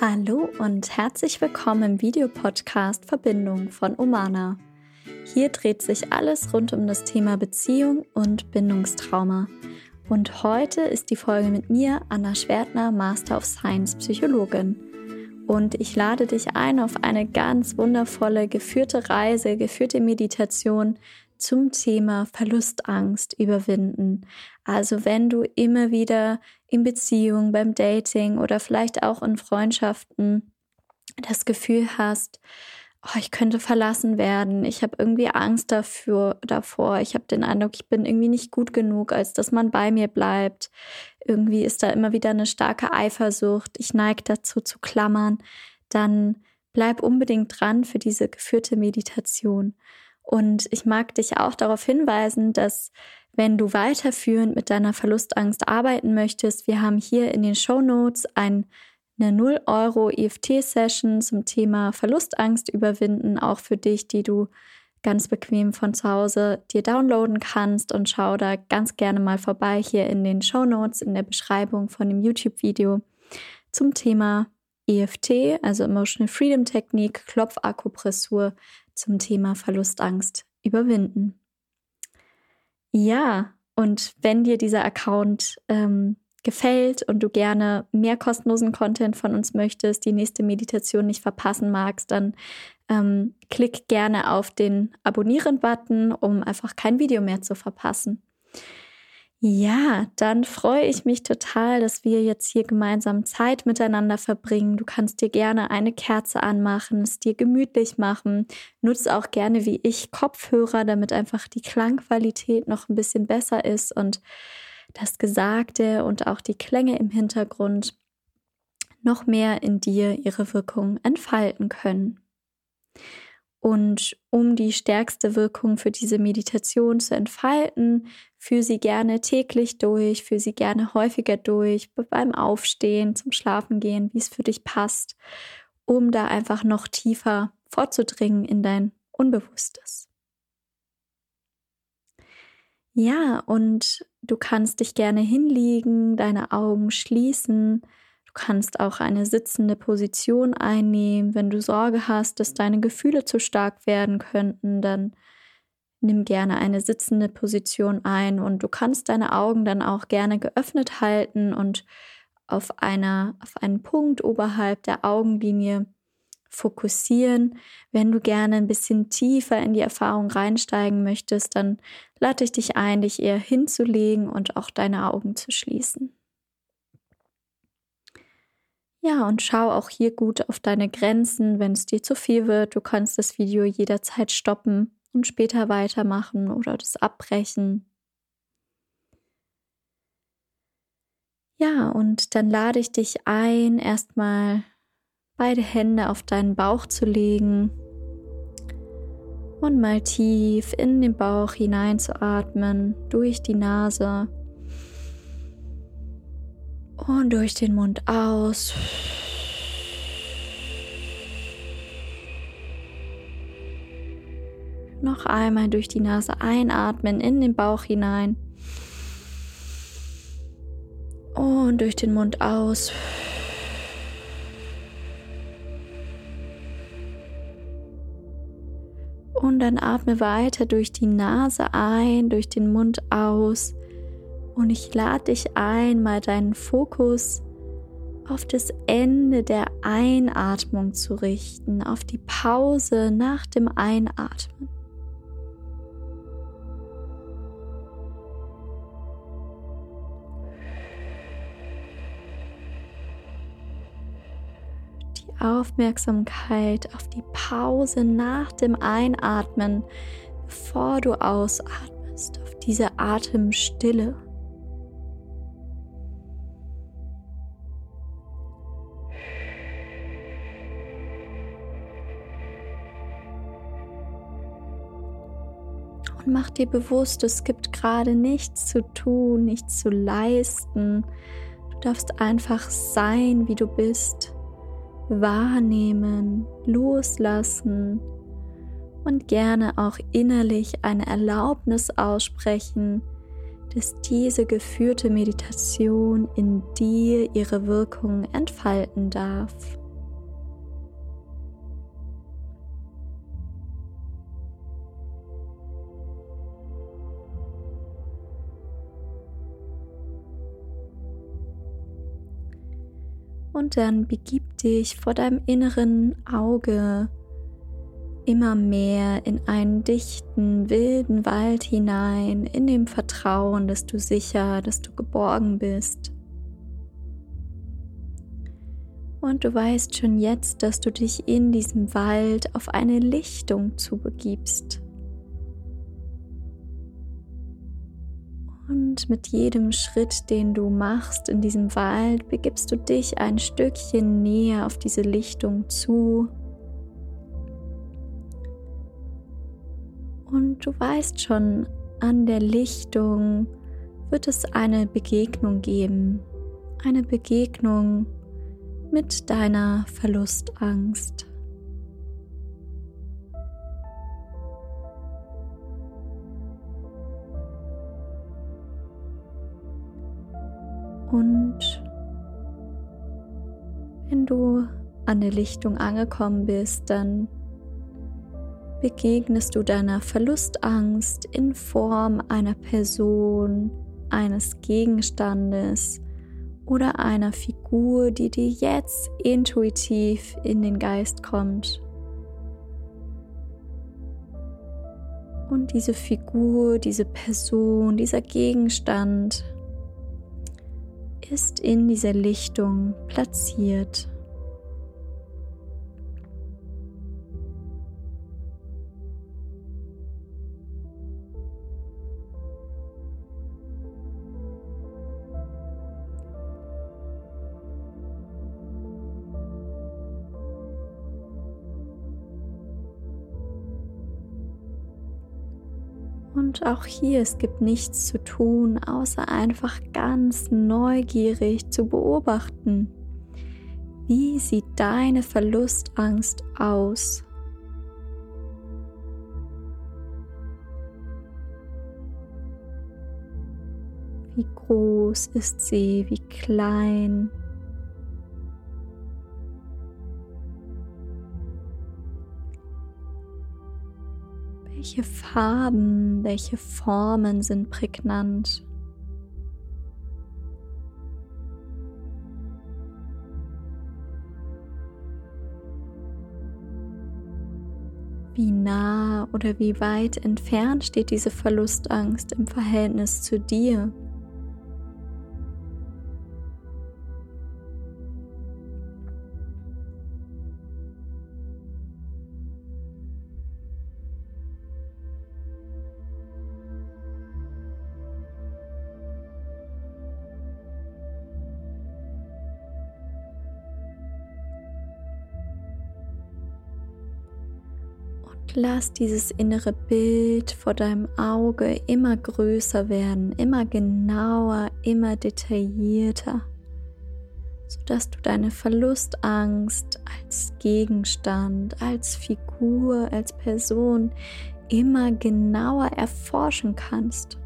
Hallo und herzlich willkommen im Videopodcast Verbindung von Omana. Hier dreht sich alles rund um das Thema Beziehung und Bindungstrauma. Und heute ist die Folge mit mir, Anna Schwertner, Master of Science Psychologin. Und ich lade dich ein auf eine ganz wundervolle geführte Reise, geführte Meditation zum Thema Verlustangst überwinden. Also wenn du immer wieder in Beziehung, beim Dating oder vielleicht auch in Freundschaften das Gefühl hast, oh, ich könnte verlassen werden, ich habe irgendwie Angst dafür, davor, ich habe den Eindruck, ich bin irgendwie nicht gut genug, als dass man bei mir bleibt. Irgendwie ist da immer wieder eine starke Eifersucht, ich neige dazu zu klammern, dann bleib unbedingt dran für diese geführte Meditation. Und ich mag dich auch darauf hinweisen, dass wenn du weiterführend mit deiner Verlustangst arbeiten möchtest, wir haben hier in den Show Notes ein, eine 0 Euro EFT-Session zum Thema Verlustangst überwinden, auch für dich, die du ganz bequem von zu Hause dir downloaden kannst und schau da ganz gerne mal vorbei hier in den Show Notes in der Beschreibung von dem YouTube-Video zum Thema EFT, also Emotional Freedom Technik, Klopfakupressur zum Thema Verlustangst überwinden. Ja, und wenn dir dieser Account ähm, gefällt und du gerne mehr kostenlosen Content von uns möchtest, die nächste Meditation nicht verpassen magst, dann ähm, klick gerne auf den Abonnieren-Button, um einfach kein Video mehr zu verpassen. Ja, dann freue ich mich total, dass wir jetzt hier gemeinsam Zeit miteinander verbringen. Du kannst dir gerne eine Kerze anmachen, es dir gemütlich machen. Nutze auch gerne wie ich Kopfhörer, damit einfach die Klangqualität noch ein bisschen besser ist und das Gesagte und auch die Klänge im Hintergrund noch mehr in dir ihre Wirkung entfalten können. Und um die stärkste Wirkung für diese Meditation zu entfalten, führe sie gerne täglich durch, führe sie gerne häufiger durch, beim Aufstehen, zum Schlafengehen, wie es für dich passt, um da einfach noch tiefer vorzudringen in dein Unbewusstes. Ja, und du kannst dich gerne hinlegen, deine Augen schließen, Du kannst auch eine sitzende Position einnehmen. Wenn du Sorge hast, dass deine Gefühle zu stark werden könnten, dann nimm gerne eine sitzende Position ein und du kannst deine Augen dann auch gerne geöffnet halten und auf einer auf einen Punkt oberhalb der Augenlinie fokussieren. Wenn du gerne ein bisschen tiefer in die Erfahrung reinsteigen möchtest, dann lade ich dich ein, dich eher hinzulegen und auch deine Augen zu schließen. Ja, und schau auch hier gut auf deine Grenzen, wenn es dir zu viel wird. Du kannst das Video jederzeit stoppen und später weitermachen oder das abbrechen. Ja, und dann lade ich dich ein, erstmal beide Hände auf deinen Bauch zu legen und mal tief in den Bauch hineinzuatmen durch die Nase und durch den Mund aus. Noch einmal durch die Nase einatmen in den Bauch hinein. Und durch den Mund aus. Und dann atme weiter durch die Nase ein, durch den Mund aus. Und ich lade dich ein, mal deinen Fokus auf das Ende der Einatmung zu richten, auf die Pause nach dem Einatmen. Aufmerksamkeit auf die Pause nach dem Einatmen, bevor du ausatmest, auf diese Atemstille. mach dir bewusst, es gibt gerade nichts zu tun, nichts zu leisten. Du darfst einfach sein, wie du bist, wahrnehmen, loslassen und gerne auch innerlich eine Erlaubnis aussprechen, dass diese geführte Meditation in dir ihre Wirkung entfalten darf. Und dann begib dich vor deinem inneren Auge immer mehr in einen dichten, wilden Wald hinein, in dem Vertrauen, dass du sicher, dass du geborgen bist. Und du weißt schon jetzt, dass du dich in diesem Wald auf eine Lichtung zubegibst. Und mit jedem Schritt, den du machst in diesem Wald, begibst du dich ein Stückchen näher auf diese Lichtung zu. Und du weißt schon, an der Lichtung wird es eine Begegnung geben. Eine Begegnung mit deiner Verlustangst. Und wenn du an der Lichtung angekommen bist, dann begegnest du deiner Verlustangst in Form einer Person, eines Gegenstandes oder einer Figur, die dir jetzt intuitiv in den Geist kommt. Und diese Figur, diese Person, dieser Gegenstand ist in dieser Lichtung platziert. Und auch hier, es gibt nichts zu tun, außer einfach ganz neugierig zu beobachten. Wie sieht deine Verlustangst aus? Wie groß ist sie? Wie klein? Welche Farben, welche Formen sind prägnant? Wie nah oder wie weit entfernt steht diese Verlustangst im Verhältnis zu dir? Lass dieses innere Bild vor deinem Auge immer größer werden, immer genauer, immer detaillierter, sodass du deine Verlustangst als Gegenstand, als Figur, als Person immer genauer erforschen kannst.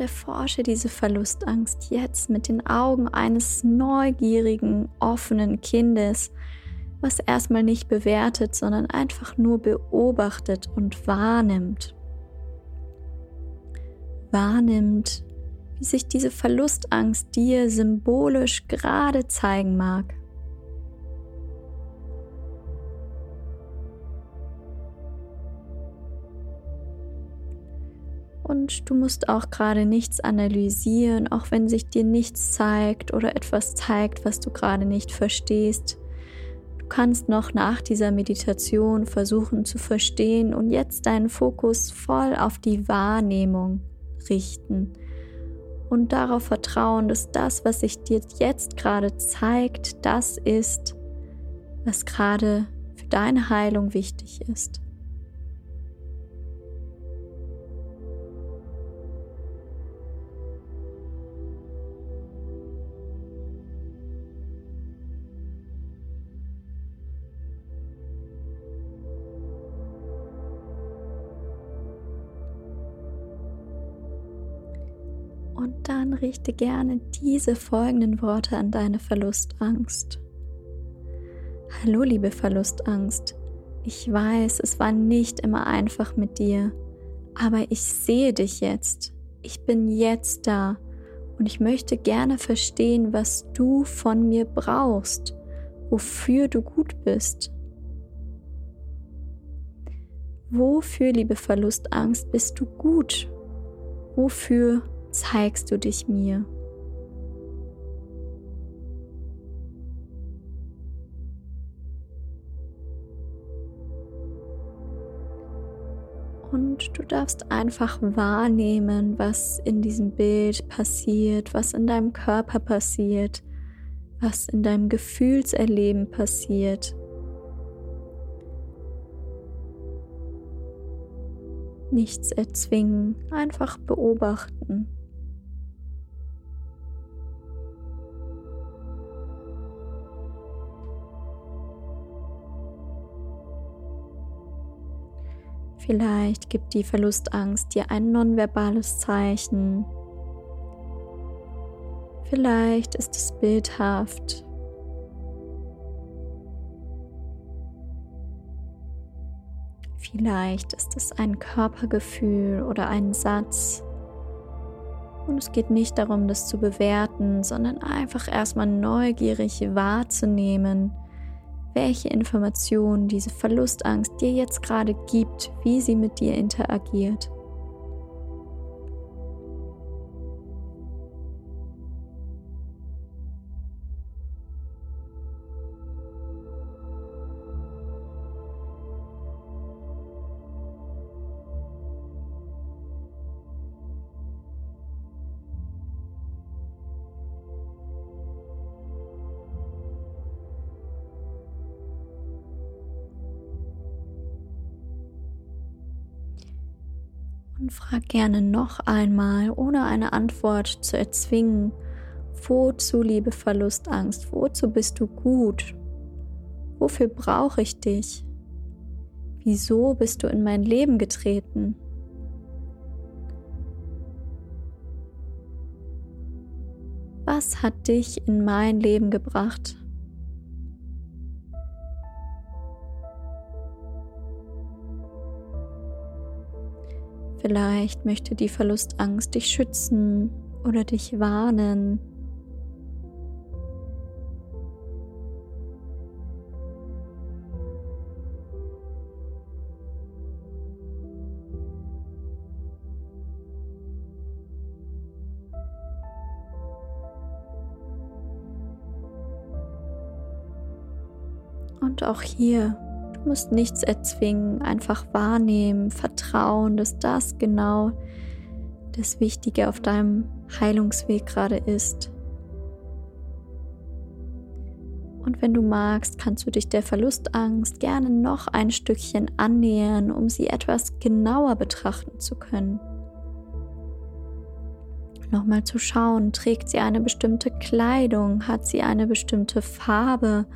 Und erforsche diese Verlustangst jetzt mit den Augen eines neugierigen, offenen Kindes, was erstmal nicht bewertet, sondern einfach nur beobachtet und wahrnimmt. Wahrnimmt, wie sich diese Verlustangst dir symbolisch gerade zeigen mag. Und du musst auch gerade nichts analysieren, auch wenn sich dir nichts zeigt oder etwas zeigt, was du gerade nicht verstehst. Du kannst noch nach dieser Meditation versuchen zu verstehen und jetzt deinen Fokus voll auf die Wahrnehmung richten und darauf vertrauen, dass das, was sich dir jetzt gerade zeigt, das ist, was gerade für deine Heilung wichtig ist. Richte gerne diese folgenden Worte an deine Verlustangst. Hallo liebe Verlustangst, ich weiß, es war nicht immer einfach mit dir, aber ich sehe dich jetzt. Ich bin jetzt da und ich möchte gerne verstehen, was du von mir brauchst, wofür du gut bist. Wofür, liebe Verlustangst, bist du gut? Wofür zeigst du dich mir? Und du darfst einfach wahrnehmen, was in diesem Bild passiert, was in deinem Körper passiert, was in deinem Gefühlserleben passiert. Nichts erzwingen, einfach beobachten. Vielleicht gibt die Verlustangst dir ein nonverbales Zeichen. Vielleicht ist es bildhaft. Vielleicht ist es ein Körpergefühl oder ein Satz. Und es geht nicht darum, das zu bewerten, sondern einfach erstmal neugierig wahrzunehmen, welche Informationen diese Verlustangst dir jetzt gerade gibt, wie sie mit dir interagiert. Frag gerne noch einmal, ohne eine Antwort zu erzwingen, wozu, liebe Verlustangst, wozu bist du gut? Wofür brauche ich dich? Wieso bist du in mein Leben getreten? Was hat dich in mein Leben gebracht? Vielleicht möchte die Verlustangst dich schützen oder dich warnen. Und auch hier musst nichts erzwingen, einfach wahrnehmen, vertrauen, dass das genau das Wichtige auf deinem Heilungsweg gerade ist. Und wenn du magst, kannst du dich der Verlustangst gerne noch ein Stückchen annähern, um sie etwas genauer betrachten zu können. Nochmal zu schauen, trägt sie eine bestimmte Kleidung, hat sie eine bestimmte Farbe,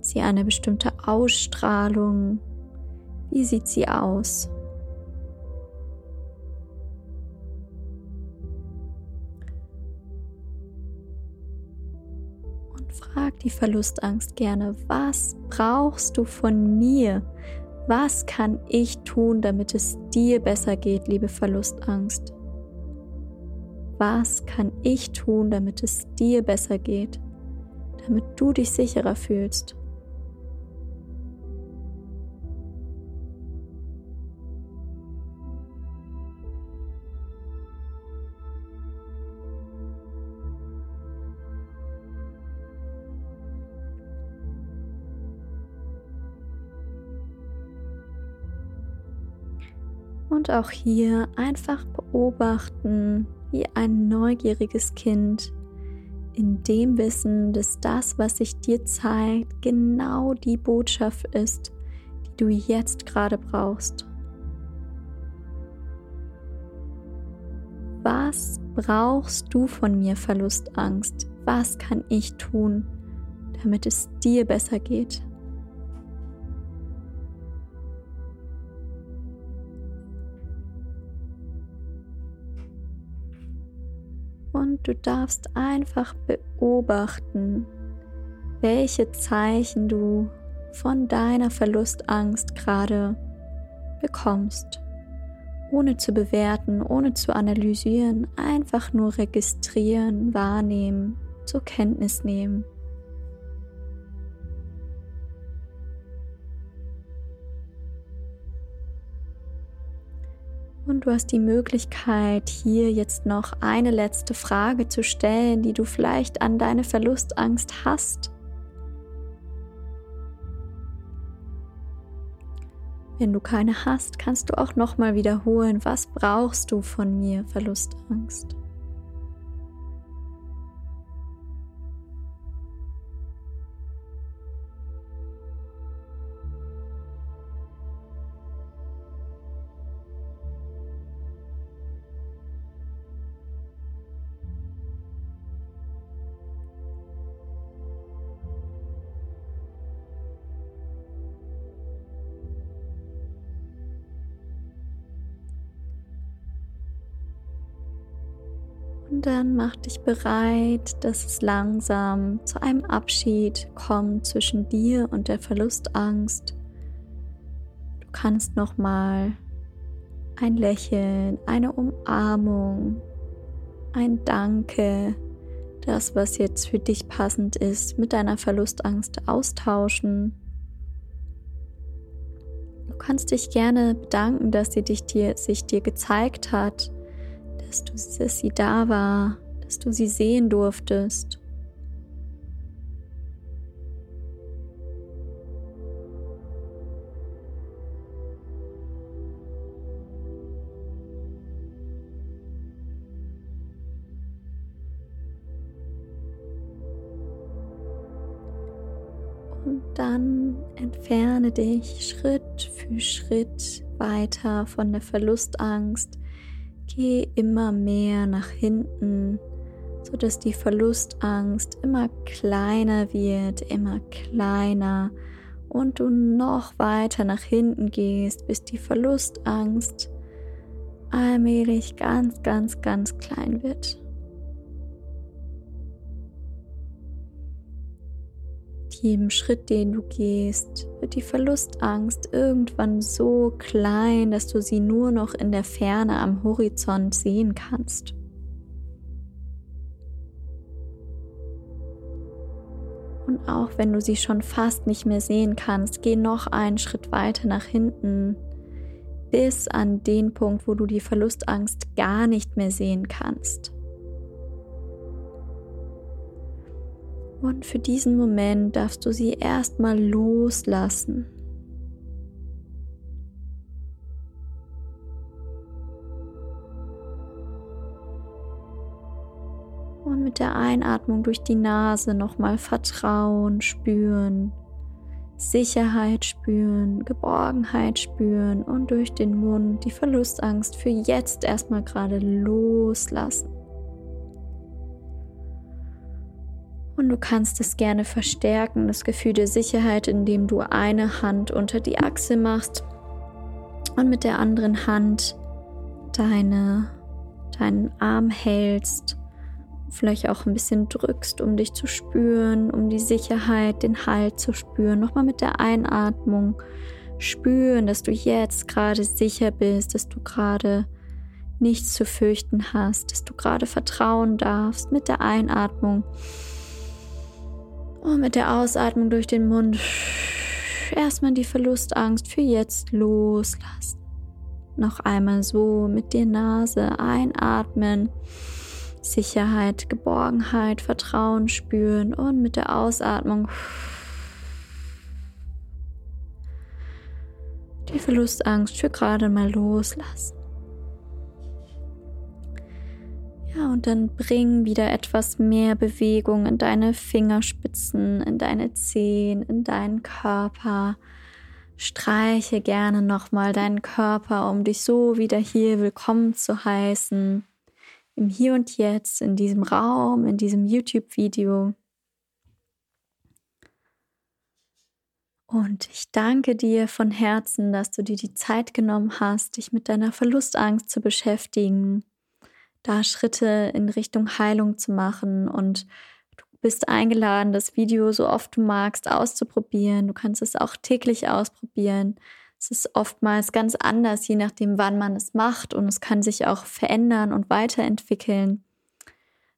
sie eine bestimmte Ausstrahlung? Wie sieht sie aus? Und frag die Verlustangst gerne, was brauchst du von mir? Was kann ich tun, damit es dir besser geht, liebe Verlustangst? Was kann ich tun, damit es dir besser geht, damit du dich sicherer fühlst? Und auch hier einfach beobachten, wie ein neugieriges Kind in dem Wissen, dass das, was sich dir zeigt, genau die Botschaft ist, die du jetzt gerade brauchst. Was brauchst du von mir, Verlustangst? Was kann ich tun, damit es dir besser geht? Und du darfst einfach beobachten, welche Zeichen du von deiner Verlustangst gerade bekommst. Ohne zu bewerten, ohne zu analysieren, einfach nur registrieren, wahrnehmen, zur Kenntnis nehmen. Du hast die Möglichkeit, hier jetzt noch eine letzte Frage zu stellen, die du vielleicht an deine Verlustangst hast. Wenn du keine hast, kannst du auch nochmal wiederholen, was brauchst du von mir, Verlustangst? Dann mach dich bereit, dass es langsam zu einem Abschied kommt zwischen dir und der Verlustangst. Du kannst noch mal ein Lächeln, eine Umarmung, ein Danke, das, was jetzt für dich passend ist, mit deiner Verlustangst austauschen. Du kannst dich gerne bedanken, dass sie dich dir, sich dir gezeigt hat dass, du, dass sie da war, dass du sie sehen durftest. Und dann entferne dich Schritt für Schritt weiter von der Verlustangst Geh immer mehr nach hinten, sodass die Verlustangst immer kleiner wird, immer kleiner und du noch weiter nach hinten gehst, bis die Verlustangst allmählich ganz, ganz, ganz klein wird. Jedem Schritt, den du gehst, wird die Verlustangst irgendwann so klein, dass du sie nur noch in der Ferne am Horizont sehen kannst. Und auch wenn du sie schon fast nicht mehr sehen kannst, geh noch einen Schritt weiter nach hinten, bis an den Punkt, wo du die Verlustangst gar nicht mehr sehen kannst. Und für diesen Moment darfst du sie erstmal loslassen. Und mit der Einatmung durch die Nase nochmal Vertrauen spüren, Sicherheit spüren, Geborgenheit spüren und durch den Mund die Verlustangst für jetzt erstmal gerade loslassen. Und du kannst es gerne verstärken, das Gefühl der Sicherheit, indem du eine Hand unter die Achse machst und mit der anderen Hand deine, deinen Arm hältst, vielleicht auch ein bisschen drückst, um dich zu spüren, um die Sicherheit, den Halt zu spüren. Nochmal mit der Einatmung spüren, dass du jetzt gerade sicher bist, dass du gerade nichts zu fürchten hast, dass du gerade vertrauen darfst mit der Einatmung und mit der Ausatmung durch den Mund erstmal die Verlustangst für jetzt loslassen. Noch einmal so mit der Nase einatmen. Sicherheit, Geborgenheit, Vertrauen spüren und mit der Ausatmung die Verlustangst für gerade mal loslassen. Ja, und dann bring wieder etwas mehr Bewegung in deine Fingerspitzen, in deine Zehen, in deinen Körper. Streiche gerne nochmal deinen Körper, um dich so wieder hier willkommen zu heißen. Im Hier und Jetzt, in diesem Raum, in diesem YouTube-Video. Und ich danke dir von Herzen, dass du dir die Zeit genommen hast, dich mit deiner Verlustangst zu beschäftigen da Schritte in Richtung Heilung zu machen und du bist eingeladen, das Video so oft du magst auszuprobieren. Du kannst es auch täglich ausprobieren. Es ist oftmals ganz anders, je nachdem, wann man es macht und es kann sich auch verändern und weiterentwickeln.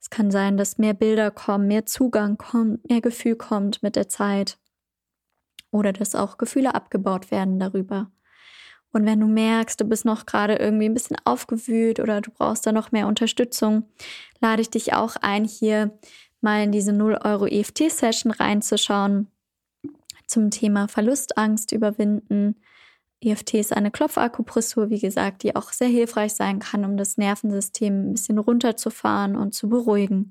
Es kann sein, dass mehr Bilder kommen, mehr Zugang kommt, mehr Gefühl kommt mit der Zeit oder dass auch Gefühle abgebaut werden darüber. Und wenn du merkst, du bist noch gerade irgendwie ein bisschen aufgewühlt oder du brauchst da noch mehr Unterstützung, lade ich dich auch ein, hier mal in diese 0 Euro EFT-Session reinzuschauen zum Thema Verlustangst überwinden. EFT ist eine Klopfakupressur, wie gesagt, die auch sehr hilfreich sein kann, um das Nervensystem ein bisschen runterzufahren und zu beruhigen.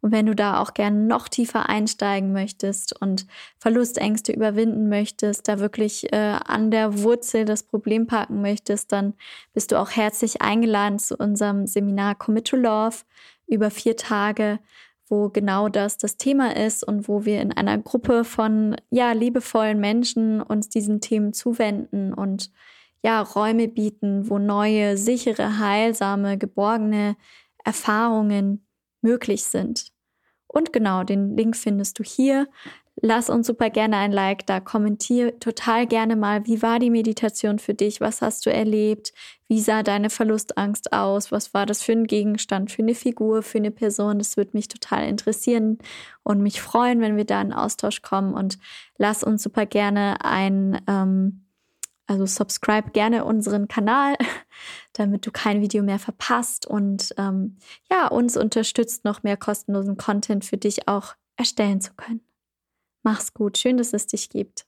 Und wenn du da auch gerne noch tiefer einsteigen möchtest und Verlustängste überwinden möchtest, da wirklich äh, an der Wurzel das Problem packen möchtest, dann bist du auch herzlich eingeladen zu unserem Seminar Commit to Love über vier Tage, wo genau das das Thema ist und wo wir in einer Gruppe von ja liebevollen Menschen uns diesen Themen zuwenden und ja Räume bieten, wo neue, sichere, heilsame, geborgene Erfahrungen möglich sind. Und genau, den Link findest du hier. Lass uns super gerne ein Like da. Kommentier total gerne mal, wie war die Meditation für dich? Was hast du erlebt? Wie sah deine Verlustangst aus? Was war das für ein Gegenstand, für eine Figur, für eine Person? Das würde mich total interessieren und mich freuen, wenn wir da in Austausch kommen. Und lass uns super gerne ein ähm, also subscribe gerne unseren Kanal, damit du kein Video mehr verpasst und ähm, ja, uns unterstützt, noch mehr kostenlosen Content für dich auch erstellen zu können. Mach's gut, schön, dass es dich gibt.